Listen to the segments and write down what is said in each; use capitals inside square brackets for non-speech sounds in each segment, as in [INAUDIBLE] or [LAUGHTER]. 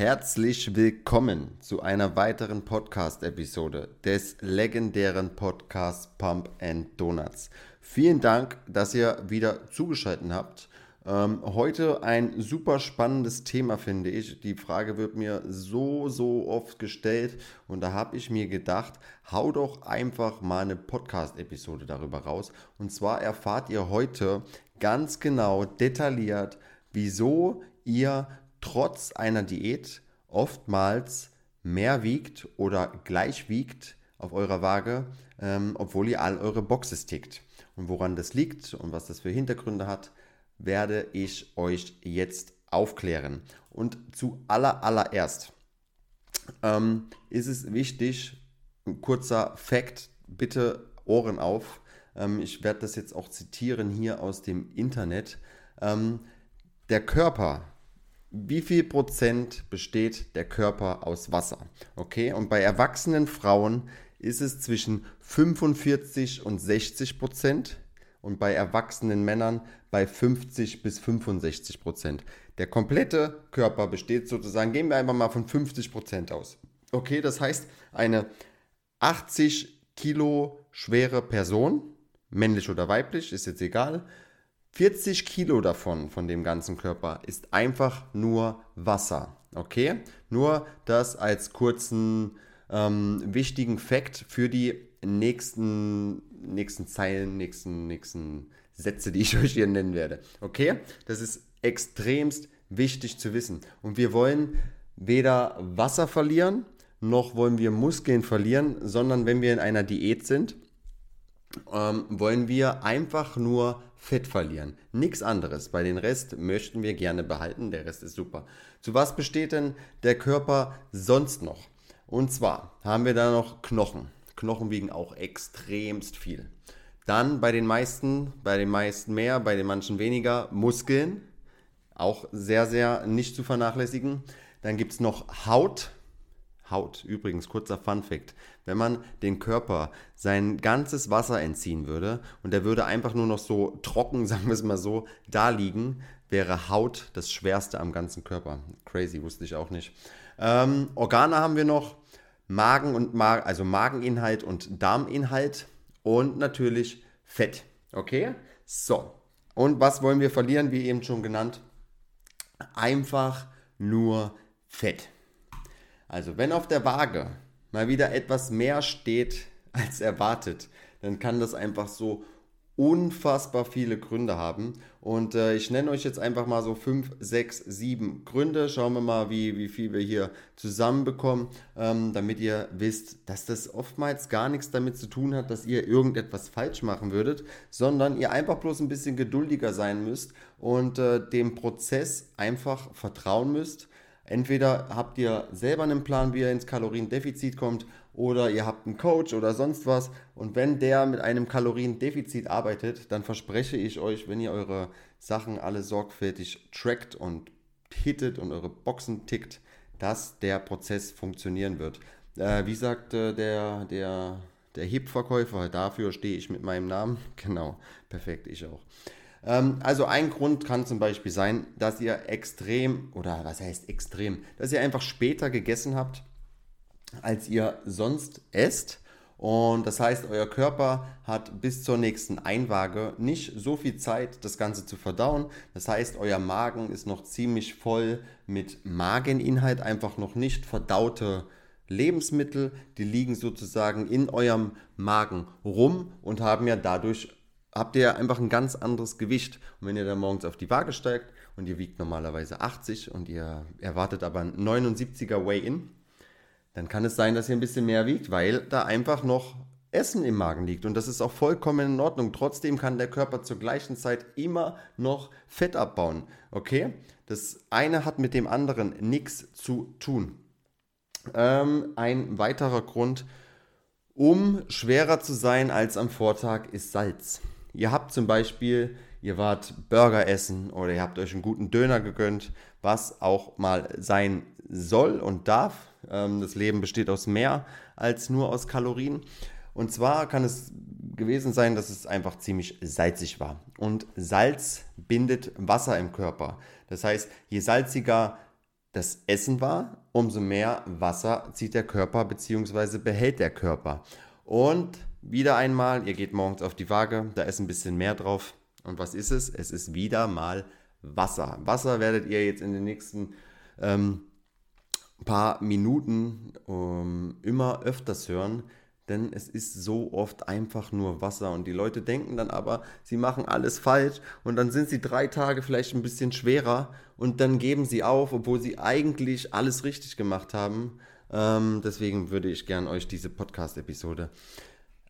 Herzlich willkommen zu einer weiteren Podcast-Episode des legendären Podcasts Pump and Donuts. Vielen Dank, dass ihr wieder zugeschaltet habt. Ähm, heute ein super spannendes Thema, finde ich. Die Frage wird mir so, so oft gestellt und da habe ich mir gedacht, hau doch einfach mal eine Podcast-Episode darüber raus. Und zwar erfahrt ihr heute ganz genau, detailliert, wieso ihr trotz einer Diät oftmals mehr wiegt oder gleich wiegt auf eurer Waage, ähm, obwohl ihr all eure Boxes tickt. Und woran das liegt und was das für Hintergründe hat, werde ich euch jetzt aufklären. Und zu aller, allererst ähm, ist es wichtig, ein kurzer Fakt, bitte Ohren auf. Ähm, ich werde das jetzt auch zitieren hier aus dem Internet. Ähm, der Körper wie viel Prozent besteht der Körper aus Wasser? Okay, und bei erwachsenen Frauen ist es zwischen 45 und 60 Prozent und bei erwachsenen Männern bei 50 bis 65 Prozent. Der komplette Körper besteht sozusagen, gehen wir einfach mal von 50 Prozent aus. Okay, das heißt, eine 80 Kilo schwere Person, männlich oder weiblich, ist jetzt egal, 40 Kilo davon, von dem ganzen Körper, ist einfach nur Wasser. Okay? Nur das als kurzen ähm, wichtigen Fakt für die nächsten, nächsten Zeilen, nächsten, nächsten Sätze, die ich [LAUGHS] euch hier nennen werde. Okay? Das ist extremst wichtig zu wissen. Und wir wollen weder Wasser verlieren, noch wollen wir Muskeln verlieren, sondern wenn wir in einer Diät sind, ähm, wollen wir einfach nur Fett verlieren. Nichts anderes. Bei den Rest möchten wir gerne behalten. Der Rest ist super. Zu was besteht denn der Körper sonst noch? Und zwar haben wir da noch Knochen. Knochen wiegen auch extremst viel. Dann bei den meisten, bei den meisten mehr, bei den manchen weniger, Muskeln. Auch sehr, sehr nicht zu vernachlässigen. Dann gibt es noch Haut. Haut. Übrigens, kurzer Fun fact. Wenn man den Körper sein ganzes Wasser entziehen würde und der würde einfach nur noch so trocken, [LAUGHS] sagen wir es mal so, da liegen, wäre Haut das Schwerste am ganzen Körper. Crazy, wusste ich auch nicht. Ähm, Organe haben wir noch. Magen und Magen, also Mageninhalt und Darminhalt und natürlich Fett. Okay? So. Und was wollen wir verlieren, wie eben schon genannt? Einfach nur Fett. Also wenn auf der Waage mal wieder etwas mehr steht [LAUGHS] als erwartet, dann kann das einfach so unfassbar viele Gründe haben. Und äh, ich nenne euch jetzt einfach mal so 5, 6, 7 Gründe. Schauen wir mal, wie, wie viel wir hier zusammenbekommen, ähm, damit ihr wisst, dass das oftmals gar nichts damit zu tun hat, dass ihr irgendetwas falsch machen würdet, sondern ihr einfach bloß ein bisschen geduldiger sein müsst und äh, dem Prozess einfach vertrauen müsst Entweder habt ihr selber einen Plan, wie ihr ins Kaloriendefizit kommt, oder ihr habt einen Coach oder sonst was. Und wenn der mit einem Kaloriendefizit arbeitet, dann verspreche ich euch, wenn ihr eure Sachen alle sorgfältig trackt und hittet und eure Boxen tickt, dass der Prozess funktionieren wird. Äh, wie sagt äh, der, der, der Hip-Verkäufer, dafür stehe ich mit meinem Namen. [LAUGHS] Genau, perfekt, ich auch. Ähm, also ein Grund kann zum Beispiel sein, dass ihr extrem, oder was heißt extrem, dass ihr einfach später gegessen habt, als ihr sonst esst. Und das heißt, euer Körper hat bis zur nächsten Einwaage nicht so viel Zeit, das Ganze zu verdauen. Das heißt, euer Magen ist noch ziemlich voll mit Mageninhalt, einfach noch nicht verdaute Lebensmittel. Die liegen sozusagen in eurem Magen rum und haben ja dadurch habt ihr einfach ein ganz anderes Gewicht. Und wenn ihr dann morgens auf die Waage steigt und ihr wiegt normalerweise 80 und ihr erwartet aber ein 79er Weigh-In, dann kann es sein, dass ihr ein bisschen mehr wiegt, weil da einfach noch Essen im Magen liegt. Und das ist auch vollkommen in Ordnung. Trotzdem kann der Körper zur gleichen Zeit immer noch Fett abbauen. Okay? Das eine hat mit dem anderen nichts zu tun. Ähm, ein weiterer Grund, um schwerer zu sein als am Vortag, ist Salz. Ihr habt zum Beispiel, ihr wart Burger essen oder ihr habt euch einen guten Döner gegönnt, was auch mal sein soll und darf. Ähm, das Leben besteht aus mehr als nur aus Kalorien. Und zwar kann es gewesen sein, dass es einfach ziemlich salzig war. Und Salz bindet Wasser im Körper. Das heißt, je salziger das Essen war, umso mehr Wasser zieht der Körper bzw. behält der Körper. Und wieder einmal, ihr geht morgens auf die Waage, da ist ein bisschen mehr drauf. Und was ist es? Es ist wieder mal Wasser. Wasser werdet ihr jetzt in den nächsten ähm, paar Minuten ähm, immer öfters hören, denn es ist so oft einfach nur Wasser und die Leute denken dann aber, sie machen alles falsch und dann sind sie drei Tage vielleicht ein bisschen schwerer und dann geben sie auf, obwohl sie eigentlich alles richtig gemacht haben. Ähm, deswegen würde ich gern euch diese Podcast-Episode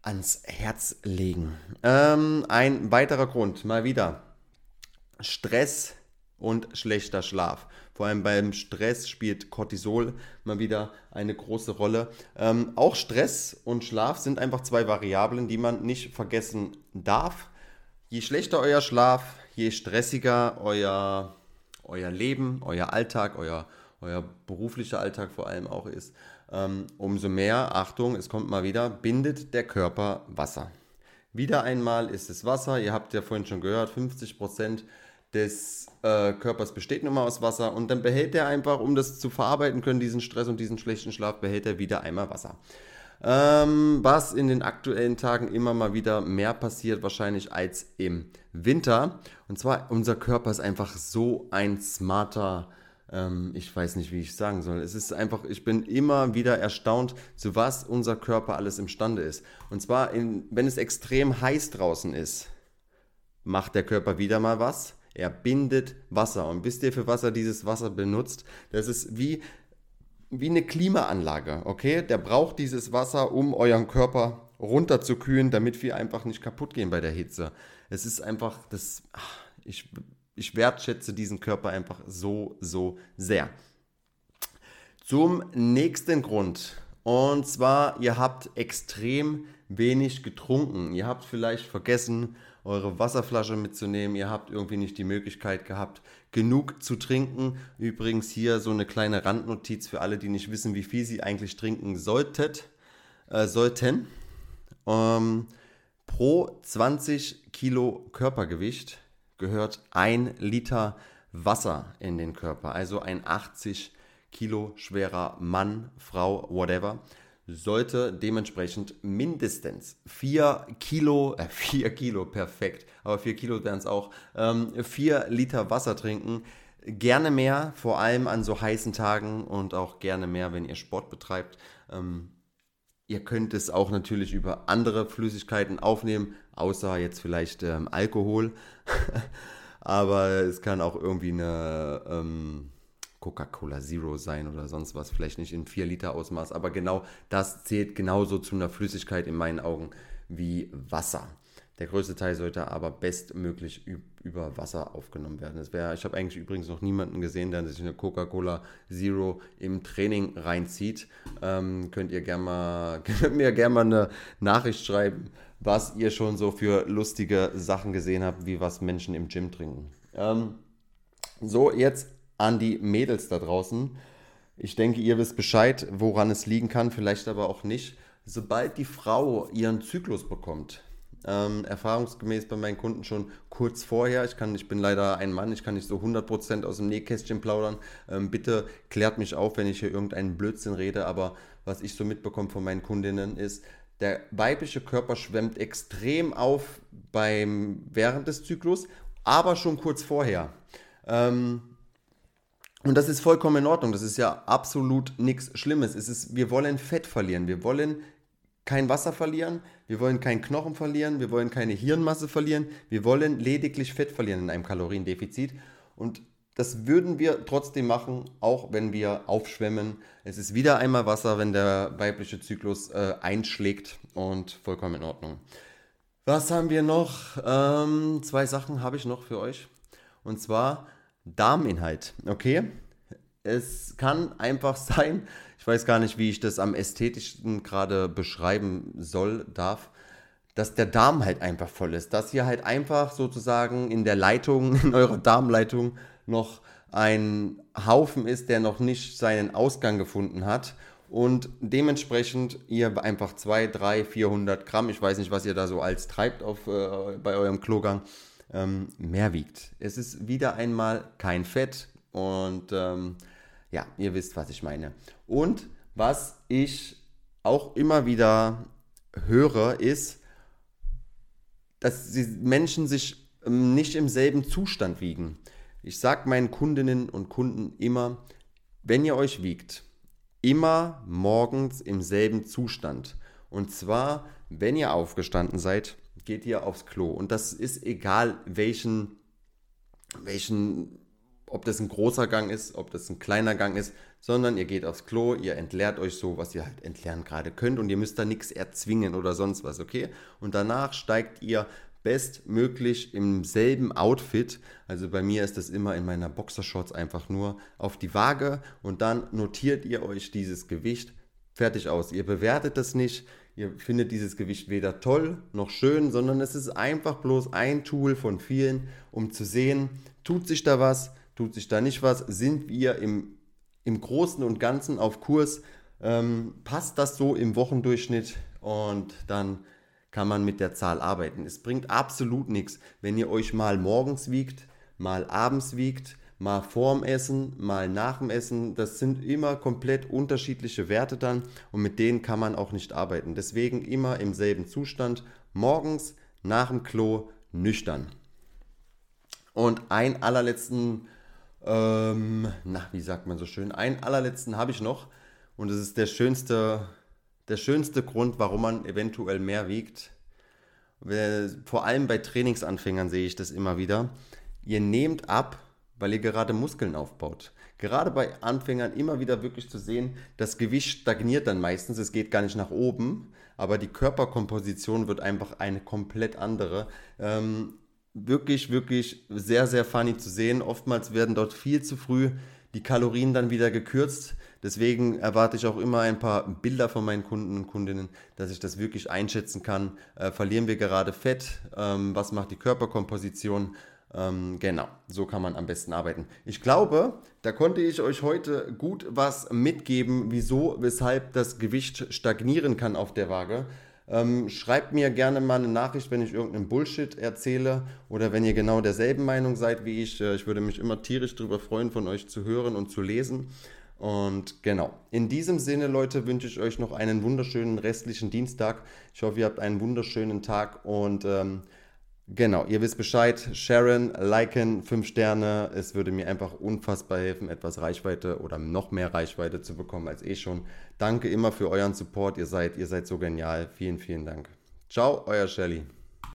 ans Herz legen. Ähm, ein weiterer Grund, mal wieder, Stress und schlechter Schlaf. Vor allem beim Stress spielt Cortisol mal wieder eine große Rolle. Ähm, auch Stress und Schlaf sind einfach zwei Variablen, die man nicht vergessen darf. Je schlechter euer Schlaf, je stressiger euer, euer Leben, euer Alltag, euer, euer beruflicher Alltag vor allem auch ist, umso mehr, Achtung, es kommt mal wieder, bindet der Körper Wasser. Wieder einmal ist es Wasser, ihr habt ja vorhin schon gehört, 50 Prozent des äh, Körpers besteht nun mal aus Wasser und dann behält er einfach, um das zu verarbeiten können, diesen Stress und diesen schlechten Schlaf, behält er wieder einmal Wasser. Ähm, was in den aktuellen Tagen immer mal wieder mehr passiert, wahrscheinlich als im Winter. Und zwar, unser Körper ist einfach so ein smarter, ähm, ich weiß nicht, wie ich sagen soll. Es ist einfach, ich bin immer wieder erstaunt, zu was unser Körper alles imstande ist. Und zwar, in, wenn es extrem heiß draußen ist, macht der Körper wieder mal was er bindet Wasser. Und wisst ihr, für was er dieses Wasser benutzt? Das ist wie, wie eine Klimaanlage, okay? Der braucht dieses Wasser, um euren Körper runterzukühlen, damit wir einfach nicht kaputt gehen bei der Hitze. Es ist einfach, das, ich, ich wertschätze diesen Körper einfach so, so sehr. Zum nächsten Grund. Und zwar, ihr habt extrem wenig getrunken. Ihr habt vielleicht vergessen, eure Wasserflasche mitzunehmen. Ihr habt irgendwie nicht die Möglichkeit gehabt, genug zu trinken. Übrigens hier so eine kleine Randnotiz für alle, die nicht wissen, wie viel sie eigentlich trinken solltet, äh, sollten. Ähm, pro 20 Kilo Körpergewicht gehört ein Liter Wasser in den Körper. Also ein 80 Kilo schwerer Mann, Frau, whatever sollte dementsprechend mindestens 4 Kilo, äh 4 Kilo, perfekt, aber 4 Kilo wären es auch, ähm, 4 Liter Wasser trinken. Gerne mehr, vor allem an so heißen Tagen und auch gerne mehr, wenn ihr Sport betreibt. Ähm, ihr könnt es auch natürlich über andere Flüssigkeiten aufnehmen, außer jetzt vielleicht ähm, Alkohol. [LAUGHS] aber es kann auch irgendwie eine... Ähm, Coca-Cola Zero sein oder sonst was, vielleicht nicht in 4 Liter Ausmaß, aber genau das zählt genauso zu einer Flüssigkeit in meinen Augen wie Wasser. Der größte Teil sollte aber bestmöglich über Wasser aufgenommen werden. Das wär, ich habe eigentlich übrigens noch niemanden gesehen, der sich eine Coca-Cola Zero im Training reinzieht. Ähm, könnt ihr gerne mal, [LAUGHS] könnt mir gerne mal eine Nachricht schreiben, was ihr schon so für lustige Sachen gesehen habt, wie was Menschen im Gym trinken. Ähm, so, jetzt an die Mädels da draußen. Ich denke, ihr wisst Bescheid, woran es liegen kann, vielleicht aber auch nicht. Sobald die Frau ihren Zyklus bekommt, ähm, erfahrungsgemäß bei meinen Kunden schon kurz vorher. Ich, kann, ich bin leider ein Mann, ich kann nicht so 100% aus dem Nähkästchen plaudern. Ähm, bitte klärt mich auf, wenn ich hier irgendeinen Blödsinn rede, aber was ich so mitbekomme von meinen Kundinnen ist, der weibliche Körper schwemmt extrem auf beim, während des Zyklus, aber schon kurz vorher. Ähm, und das ist vollkommen in Ordnung. Das ist ja absolut nichts Schlimmes. Es ist, wir wollen Fett verlieren. Wir wollen kein Wasser verlieren. Wir wollen keinen Knochen verlieren. Wir wollen keine Hirnmasse verlieren. Wir wollen lediglich Fett verlieren in einem Kaloriendefizit. Und das würden wir trotzdem machen, auch wenn wir aufschwemmen. Es ist wieder einmal Wasser, wenn der weibliche Zyklus äh, einschlägt und vollkommen in Ordnung. Was haben wir noch? Ähm, zwei Sachen habe ich noch für euch. Und zwar Darminhalt, okay? Es kann einfach [LAUGHS] sein, ich weiß gar nicht, wie ich das am ästhetischsten gerade beschreiben soll, darf, dass der Darm halt einfach voll ist. Dass hier halt einfach sozusagen in der Leitung, [LAUGHS] in eurer Darmleitung noch ein Haufen ist, der noch nicht seinen Ausgang gefunden hat und dementsprechend ihr einfach 2, 3, 400 Gramm, ich weiß nicht, was ihr da so als treibt auf, äh, bei eurem Klogang, ähm, mehr wiegt. Es ist wieder einmal kein Fett und ähm, Ja, ihr wisst, was ich meine. Und was ich auch immer wieder höre, ist, dass die Menschen sich ähm, nicht im selben Zustand wiegen. Ich sage meinen Kundinnen und Kunden immer, wenn ihr euch wiegt, immer morgens im selben Zustand. Und zwar, wenn ihr aufgestanden seid, geht ihr aufs Klo. Und das ist egal, welchen, welchen, ob das ein großer Gang ist, ob das ein kleiner Gang ist, sondern ihr geht aufs Klo, ihr entleert euch so, was ihr halt entleeren gerade könnt und ihr müsst da nichts erzwingen oder sonst was, okay? Und danach steigt ihr bestmöglich im selben Outfit, also bei mir ist das immer in meiner Boxershorts einfach nur auf die Waage und dann notiert ihr euch dieses Gewicht fertig aus. Ihr bewertet das nicht, ihr findet dieses Gewicht weder toll noch schön, sondern es ist einfach bloß ein Tool von vielen, um zu sehen, tut sich da was, tut sich da nicht was, sind wir im, im Großen und Ganzen auf Kurs, ähm, passt das so im Wochendurchschnitt und dann kann man mit der Zahl arbeiten. Es bringt absolut nichts, wenn ihr euch mal morgens wiegt, mal abends wiegt, mal vorm Essen, mal nach dem Essen. Das sind immer komplett unterschiedliche Werte dann und mit denen kann man auch nicht arbeiten. Deswegen immer im selben Zustand, morgens, nach dem Klo, nüchtern. Und ein allerletzten, ähm, na, wie sagt man so schön, ein allerletzten habe ich noch und es ist der schönste der schönste Grund, warum man eventuell mehr wiegt. Vor allem bei Trainingsanfängern sehe ich das immer wieder. Ihr nehmt ab, weil ihr gerade Muskeln aufbaut. Gerade bei Anfängern immer wieder wirklich zu sehen, das Gewicht stagniert dann meistens, es geht gar nicht nach oben, aber die Körperkomposition wird einfach eine komplett andere. Ähm, wirklich, wirklich sehr, sehr funny zu sehen. Oftmals werden dort viel zu früh die Kalorien dann wieder gekürzt. Deswegen erwarte ich auch immer ein paar Bilder von meinen Kunden und Kundinnen, dass ich das wirklich einschätzen kann. Äh, verlieren wir gerade Fett? Ähm, was macht die Körperkomposition? Ähm, genau, so kann man am besten arbeiten. Ich glaube, da konnte ich euch heute gut was mitgeben, wieso, weshalb das Gewicht stagnieren kann auf der Waage. Ähm, schreibt mir gerne mal eine Nachricht, wenn ich irgendeinen Bullshit erzähle oder wenn ihr genau derselben Meinung seid wie ich. Äh, ich würde mich immer tierisch darüber freuen, von euch zu hören und zu lesen. Und genau, in diesem Sinne, Leute, wünsche ich euch noch einen wunderschönen restlichen Dienstag. Ich hoffe, ihr habt einen wunderschönen Tag und ähm, Genau, ihr wisst Bescheid. Sharon, liken, 5 Sterne. Es würde mir einfach unfassbar helfen, etwas Reichweite oder noch mehr Reichweite zu bekommen als eh schon. Danke immer für euren Support. Ihr seid, ihr seid so genial. Vielen, vielen Dank. Ciao, euer Shelly.